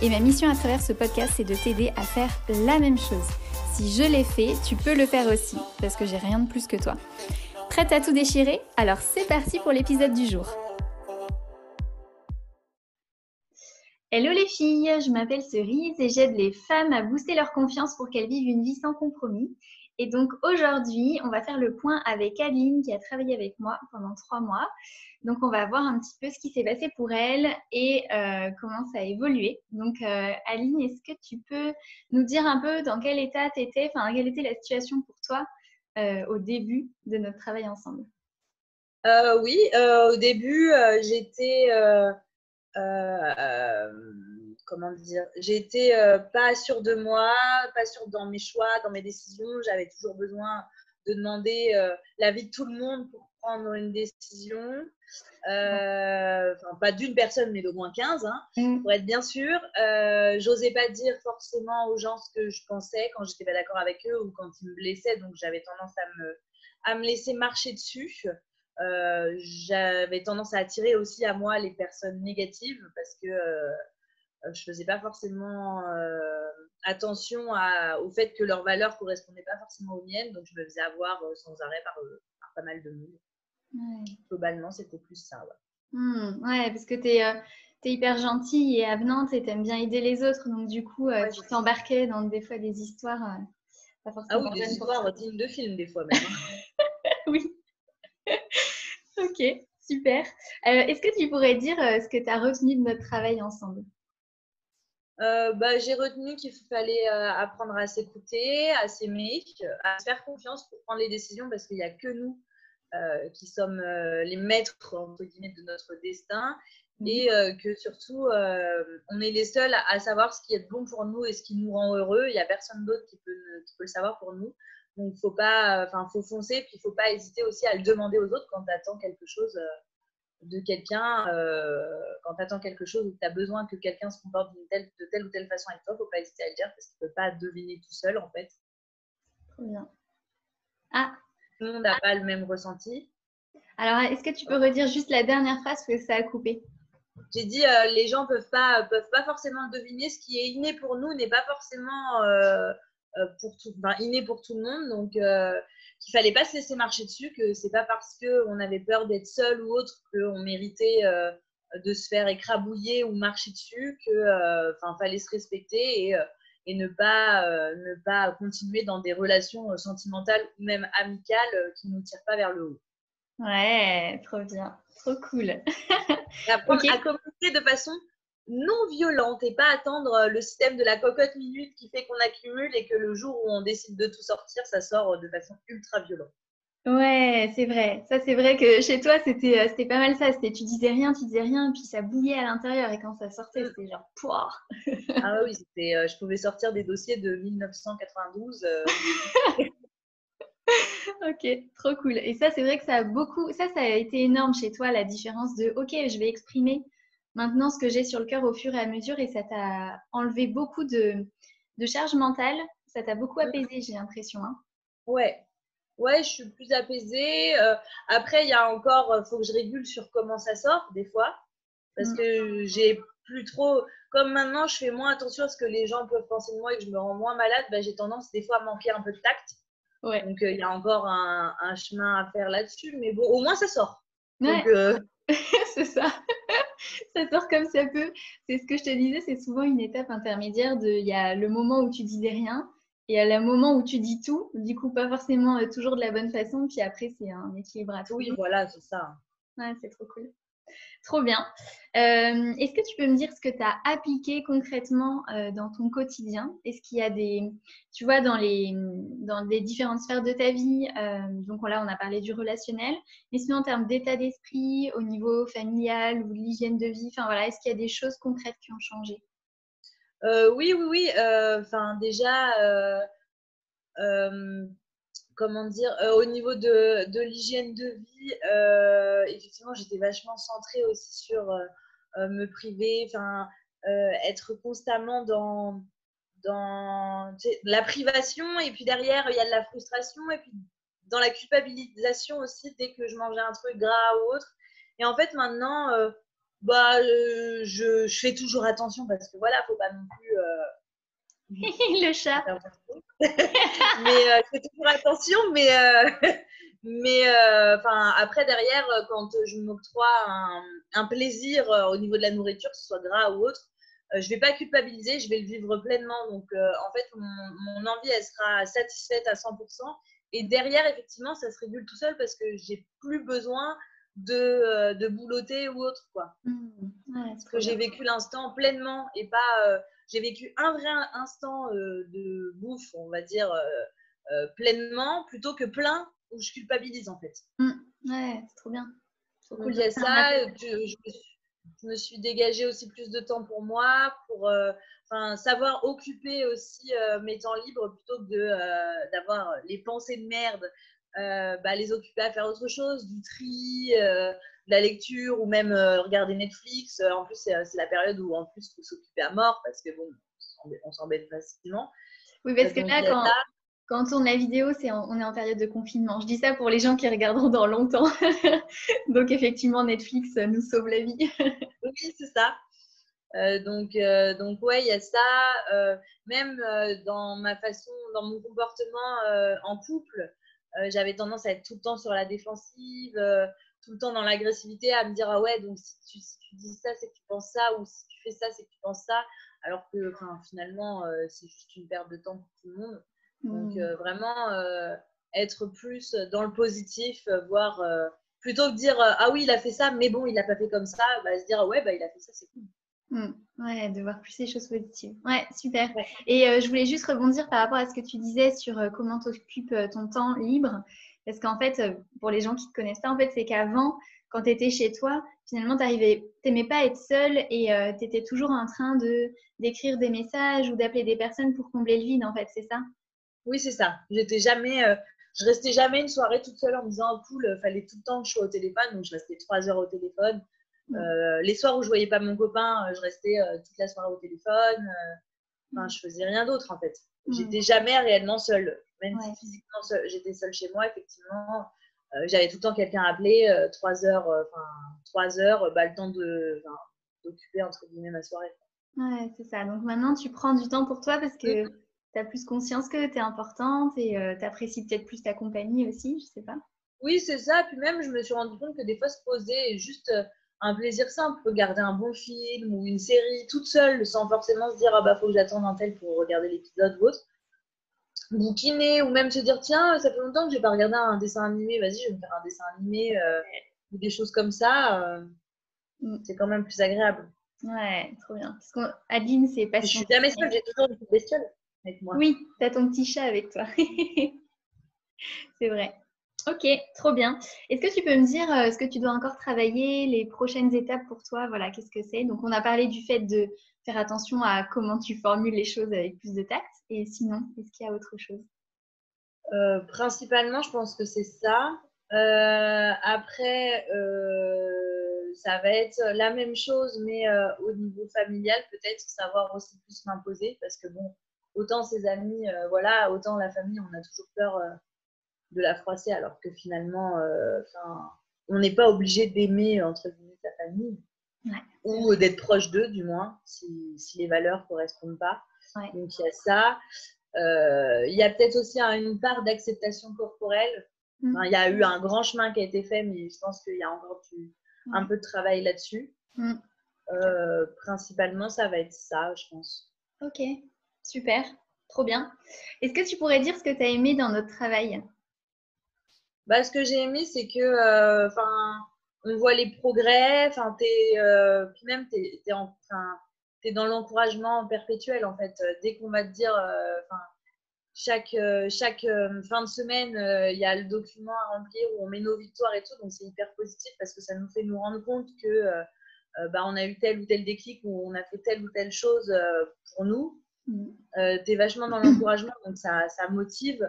Et ma mission à travers ce podcast, c'est de t'aider à faire la même chose. Si je l'ai fait, tu peux le faire aussi, parce que j'ai rien de plus que toi. Prête à tout déchirer? Alors c'est parti pour l'épisode du jour. Hello les filles, je m'appelle Cerise et j'aide les femmes à booster leur confiance pour qu'elles vivent une vie sans compromis. Et donc aujourd'hui, on va faire le point avec Aline qui a travaillé avec moi pendant trois mois. Donc on va voir un petit peu ce qui s'est passé pour elle et euh, comment ça a évolué. Donc euh, Aline, est-ce que tu peux nous dire un peu dans quel état tu étais, enfin quelle était la situation pour toi euh, au début de notre travail ensemble? Oui, au début, j'étais comment dire, j'étais euh, pas sûre de moi, pas sûre dans mes choix, dans mes décisions. J'avais toujours besoin de demander euh, l'avis de tout le monde pour prendre une décision. Euh, enfin, pas d'une personne, mais d'au moins 15, hein, mm. pour être bien sûr. J'osais pas dire forcément aux gens ce que je pensais quand j'étais pas d'accord avec eux ou quand ils me blessaient, donc j'avais tendance à me, à me laisser marcher dessus. j'avais tendance à attirer aussi à moi les personnes négatives parce que euh, je faisais pas forcément euh, attention au fait que leurs valeurs correspondaient pas forcément aux miennes, donc je me faisais avoir euh, sans arrêt par, pas mal de monde. Globalement, c'était plus ça. Ouais, mmh, ouais parce que tu es, hyper gentille et avenante et tu aimes bien aider les autres, donc du coup, tu t'embarquais dans des fois des histoires pas forcément. Ah oui, des histoires dignes de films, des fois même. Hein. oui. ok, super. Est-ce que tu pourrais dire ce que tu as retenu de notre travail ensemble? Euh, bah, j'ai retenu qu'il fallait euh, apprendre à s'écouter, à s'aimer, à se faire confiance pour prendre les décisions parce qu'il n'y a que nous euh, qui sommes les maîtres entre guillemets, de notre destin mmh. et que surtout on est les seuls à, savoir ce qui est bon pour nous et ce qui nous rend heureux. Il n'y a personne d'autre qui peut, qui peut le savoir pour nous. Donc, faut pas, enfin, faut foncer, puis il faut pas hésiter aussi à le demander aux autres quand tu attends quelque chose de quelqu'un, euh, quand tu attends quelque chose ou que tu as besoin que quelqu'un se comporte telle, de telle ou telle façon avec toi, il ne faut pas hésiter à le dire parce qu'il ne peut pas deviner tout seul en fait. Trop bien. Ah Tout le monde n'a pas le même ressenti. Alors, est-ce que tu peux redire juste la dernière phrase parce que ça a coupé? J'ai dit euh, les gens ne peuvent pas, peuvent pas forcément deviner ce qui est inné pour nous, n'est pas forcément euh, pour tout, inné pour tout le monde. Donc, qu'il fallait pas se laisser marcher dessus, que c'est pas parce qu'on avait peur d'être seul ou autre qu'on méritait euh, de se faire écrabouiller ou marcher dessus, que euh, fallait se respecter et, euh, et ne pas ne pas continuer dans des relations sentimentales ou même amicales qui nous tirent pas vers le haut. Ouais, trop bien, trop cool. apprendre à communiquer de façon non violente et pas attendre euh, le système de la cocotte minute qui fait qu'on accumule et que le jour où on décide de tout sortir, ça sort euh, de façon ultra violente. Ouais, c'est vrai. Ça, c'est vrai que chez toi, c'était, euh, c'était pas mal ça. C'était tu disais rien, tu disais rien, puis ça bouillait à l'intérieur et quand ça sortait, mm. c'était genre poire. ah oui, c'était, je pouvais sortir des dossiers de 1992. ok, trop cool. Et ça, c'est vrai que ça a beaucoup, ça, ça a été énorme chez toi, la différence de, ok, je vais exprimer maintenant ce que j'ai sur le cœur au fur et à mesure et ça t'a enlevé beaucoup de, charge mentale. Ça t'a beaucoup apaisé, j'ai l'impression. Hein. Ouais. Ouais, je suis plus apaisée. Euh, après, il y a encore, il euh, faut que je régule sur comment ça sort, des fois. Parce mm. que j'ai plus trop. Comme maintenant, je fais moins attention à ce que les gens peuvent penser de moi et que je me rends moins malade, bah, j'ai tendance des fois à manquer un peu de tact. Ouais. Donc, euh, il y a encore un, chemin à faire là-dessus. Mais bon, au moins, ça sort. Donc, c'est ça. Ça sort comme ça peut. C'est ce que je te disais, c'est souvent une étape intermédiaire de il y a le moment où tu disais rien et il y a le moment où tu dis tout, du coup pas forcément euh, toujours de la bonne façon, puis après c'est un équilibre à tout. Oui, voilà, c'est ça. Ouais, c'est trop cool. Trop bien. Euh, est-ce que tu peux me dire ce que tu as appliqué concrètement euh, dans ton quotidien? Est-ce qu'il y a des, tu vois, dans les, différentes sphères de ta vie, euh, donc là on a parlé du relationnel, mais sinon en termes d'état d'esprit, au niveau familial ou l'hygiène de vie, enfin voilà, est-ce qu'il y a des choses concrètes qui ont changé? Oui, oui, oui. Enfin, déjà, comment dire, au niveau de, de l'hygiène de vie, effectivement, j'étais vachement centrée aussi sur me priver, enfin, être constamment dans dans la privation et puis derrière il y a de la frustration et puis dans la culpabilisation aussi dès que je mangeais un truc gras ou autre. Et en fait maintenant, euh, bah, euh, je, je, fais toujours attention parce que voilà, faut pas non plus. Euh, le chat. mais je fais toujours attention, mais mais enfin après derrière quand je m'octroie un, un, plaisir au niveau de la nourriture, que ce soit gras ou autre, je je vais pas culpabiliser, je vais le vivre pleinement. Donc en fait mon, mon envie elle sera satisfaite à 100% et derrière, effectivement, ça se régule tout seul parce que j'ai plus besoin de, euh, de boulotter ou autre. Quoi. Mmh. parce que j'ai vécu l'instant pleinement et pas. Euh, j'ai vécu un vrai instant euh, de bouffe, on va dire, pleinement, plutôt que plein où je culpabilise en fait. Mmh. Ouais, c'est trop bien. il y a ça. Je, je, me suis dégagée aussi plus de temps pour moi, pour savoir occuper aussi mes temps libres plutôt que d'avoir les pensées de merde, bah, les occuper à faire autre chose, du tri, de la lecture ou même regarder Netflix. En plus, c'est la période où en plus il faut s'occuper à mort parce que bon, on s'embête facilement. Oui, parce que là, quand, quand on tourne la vidéo, c'est on est en période de confinement. Je dis ça pour les gens qui regarderont dans longtemps. Donc effectivement, Netflix nous sauve la vie. oui, c'est ça. Euh, donc, euh, donc ouais, il y a ça. Euh, même dans ma façon, dans mon comportement en couple, j'avais tendance à être tout le temps sur la défensive, tout le temps dans l'agressivité, à me dire ah ouais, donc si tu, dis ça, c'est que tu penses ça, ou si tu fais ça, c'est que tu penses ça, alors que finalement, c'est juste une perte de temps pour tout le monde. Donc mmh. vraiment être plus dans le positif, voire plutôt que dire ah oui, il a fait ça, mais bon, il l'a pas fait comme ça, bah, se dire ah ouais, bah, il a fait ça, c'est cool. Mmh. Ouais, de voir plus les choses positives. Ouais, super. Et euh, je voulais juste rebondir par rapport à ce que tu disais sur euh, comment tu occupes euh, ton temps libre. Parce qu'en fait, pour les gens qui ne te connaissent pas, en fait, c'est qu'avant, quand tu étais chez toi, finalement, tu n'aimais pas être seule et tu étais toujours en train de d'écrire des messages ou d'appeler des personnes pour combler le vide, en fait, c'est ça? Oui, c'est ça. J'étais jamais, je restais jamais une soirée toute seule en me disant, oh, cool, fallait tout le temps que je sois au téléphone. Donc, je restais trois heures au téléphone. Euh, les soirs où je voyais pas mon copain, euh, je restais euh, toute la soirée au téléphone. Enfin, mm. je faisais rien d'autre en fait. Mm. J'étais jamais réellement seule, même si physiquement j'étais seule chez moi. Effectivement, j'avais tout le temps quelqu'un à appeler, trois heures, enfin trois heures, bah, le temps de d'occuper entre guillemets ma soirée. Ouais, c'est ça. Donc maintenant, tu prends du temps pour toi parce que mm. tu as plus conscience que tu es importante et tu apprécies peut-être plus ta compagnie aussi, je sais pas. Oui, c'est ça. Puis même, je me suis rendu compte que des fois, se poser et juste un plaisir simple, regarder un bon film ou une série toute seule sans forcément se dire ah bah faut que j'attende un tel pour regarder l'épisode ou autre. Bouquiner ou même se dire tiens ça fait longtemps que j'ai pas regardé un dessin animé, vas-y je vais me faire un dessin animé euh, ou des choses comme ça, euh, mm. c'est quand même plus agréable. Ouais, trop bien. Parce qu'Adeline c'est pas. Je suis jamais seule, j'ai toujours une bestiole avec moi. Oui, t'as ton petit chat avec toi. c'est vrai. Ok, trop bien. Est-ce que tu peux me dire euh, ce que tu dois encore travailler, les prochaines étapes pour toi? Voilà, qu'est-ce que c'est? Donc, on a parlé du fait de faire attention à comment tu formules les choses avec plus de tact. Et sinon, est-ce qu'il y a autre chose? Euh, Principalement, je pense que c'est ça. Euh, après, ça va être la même chose, mais au niveau familial, peut-être savoir aussi plus m'imposer parce que bon, autant ses amis, voilà, autant la famille, on a toujours peur de la froisser, alors que finalement, euh, on n'est pas obligé d'aimer entre guillemets sa famille ou d'être proche d'eux, du moins, si, si, les valeurs correspondent pas. Donc il y a ça. Euh, il y a peut-être aussi une part d'acceptation corporelle. Mm. il y a eu un grand chemin qui a été fait, mais je pense qu'il y a encore un peu de travail là-dessus. Mm. Euh, principalement, ça va être ça, je pense. Ok, super, trop bien. Est-ce que tu pourrais dire ce que tu as aimé dans notre travail? Bah, ce que j'ai aimé, c'est que, euh, enfin, on voit les progrès, enfin, euh, puis même, tu es, es, dans l'encouragement perpétuel, en fait. Dès qu'on va te dire, euh, chaque, chaque fin de semaine, il y a le document à remplir où on met nos victoires et tout, donc c'est hyper positif parce que ça nous fait nous rendre compte que bah, on a eu tel ou tel déclic ou on a fait telle ou telle chose pour nous. Mm. tu es vachement dans l'encouragement, donc ça, ça motive.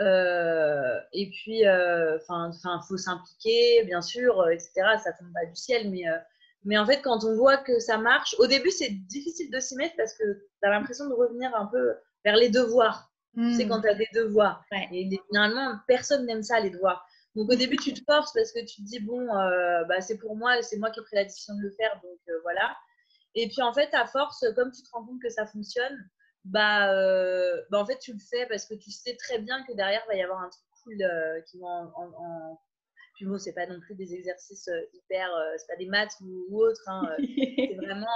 Et puis, enfin, il faut s'impliquer, bien sûr, etc. Ça tombe pas du ciel, mais mais en fait, quand on voit que ça marche, au début, c'est difficile de s'y mettre parce que tu as l'impression de revenir un peu vers les devoirs. C'est hmm. quand tu as des devoirs. Et généralement, personne n'aime ça, les devoirs. Donc au début, tu te forces parce que tu te dis, bon, euh, bah, c'est pour moi, c'est moi qui ai pris la décision de le faire, donc euh, voilà. Et puis en fait, à force, comme tu te rends compte que ça fonctionne, bah, euh, bah en fait, tu le fais parce que tu sais très bien que derrière, il va y avoir un truc cool qui va en, puis bon, c'est pas non plus des exercices euh, hyper, euh, c'est pas des maths ou, ou autre. Hein, euh, c'est vraiment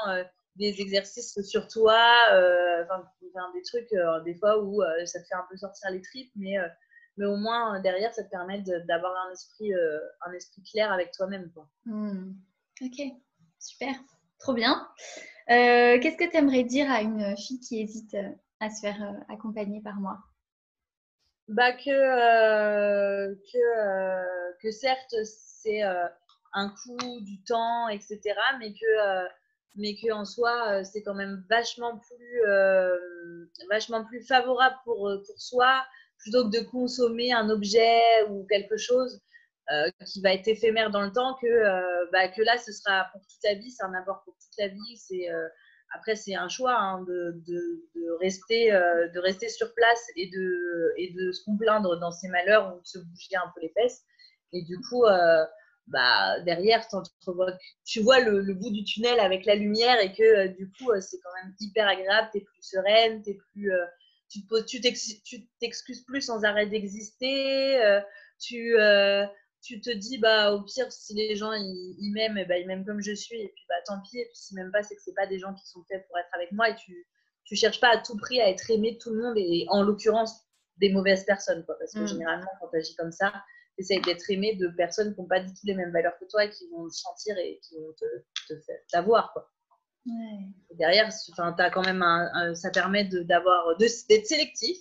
des exercices sur toi, enfin des trucs des fois où ça te fait un peu sortir les tripes, mais mais au moins derrière ça te permet d'avoir un esprit un esprit clair avec toi-même mmh. ok super trop bien qu'est-ce que tu aimerais dire à une fille qui hésite à se faire accompagner par moi? Bah que, euh, que, euh, que certes, c'est euh, un coût, du temps, etc. Mais que, mais que en soi, c'est quand même vachement plus, vachement plus favorable pour, pour soi plutôt que de consommer un objet ou quelque chose qui va être éphémère dans le temps que, bah, que là, ce sera pour toute la vie, c'est un apport pour toute la vie. C'est après, c'est un choix hein, de, de, rester, euh, de rester sur place et de, et de se complaindre dans ses malheurs ou de se bouger un peu les fesses. Et du coup, euh, bah, derrière, tu vois le, bout du tunnel avec la lumière et que euh, du coup, c'est quand même hyper agréable. Tu es plus sereine, es plus, tu t'excuses plus sans arrêt d'exister. tu tu te dis, bah, au pire, si les gens ils, m'aiment, et bah, ils m'aiment comme je suis, et puis bah, tant pis, et puis si même pas, c'est que c'est pas des gens qui sont faits pour être avec moi, et tu, tu cherches pas à tout prix à être aimé de tout le monde, et en l'occurrence, des mauvaises personnes, quoi, parce que mm. généralement, quand tu agis comme ça, tu essayes d'être aimé de personnes qui n'ont pas du tout les mêmes valeurs que toi, et qui vont le sentir et qui vont te, te faire t'avoir, quoi. Derrière, as quand même un, ça permet d'avoir d'être sélectif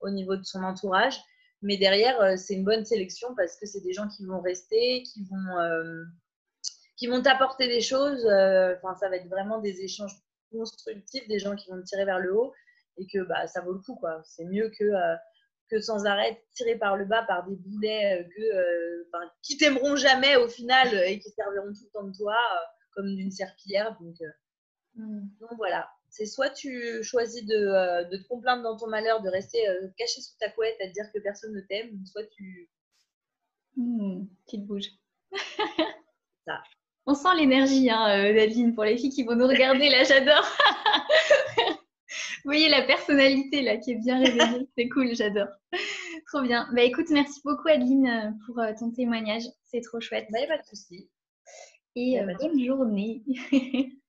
au niveau de son entourage mais derrière, euh, c'est une bonne sélection parce que c'est des gens qui vont rester, qui vont, euh, qui vont t'apporter des choses. Euh, enfin, ça va être vraiment des échanges constructifs, des gens qui vont te tirer vers le haut et que bah, ça vaut le coup. quoi. C'est mieux que, que sans arrêt tirer par le bas par des boulets que, qui t'aimeront jamais au final et qui serviront tout le temps de toi comme d'une serpillière. Mm. donc voilà c'est soit tu choisis euh, de, te complaindre dans ton malheur, de rester euh, caché sous ta couette à te dire que personne ne t'aime, soit tu. Mmh, qui te bouge. Ça. On sent l'énergie, hein, euh, pour les filles qui vont nous regarder. Là, j'adore. Vous voyez la personnalité là qui est bien révélée. C'est cool, j'adore. Trop bien. Bah écoute, merci beaucoup Adeline pour ton témoignage. C'est trop chouette. Bah, pas de souci. Et bonne journée.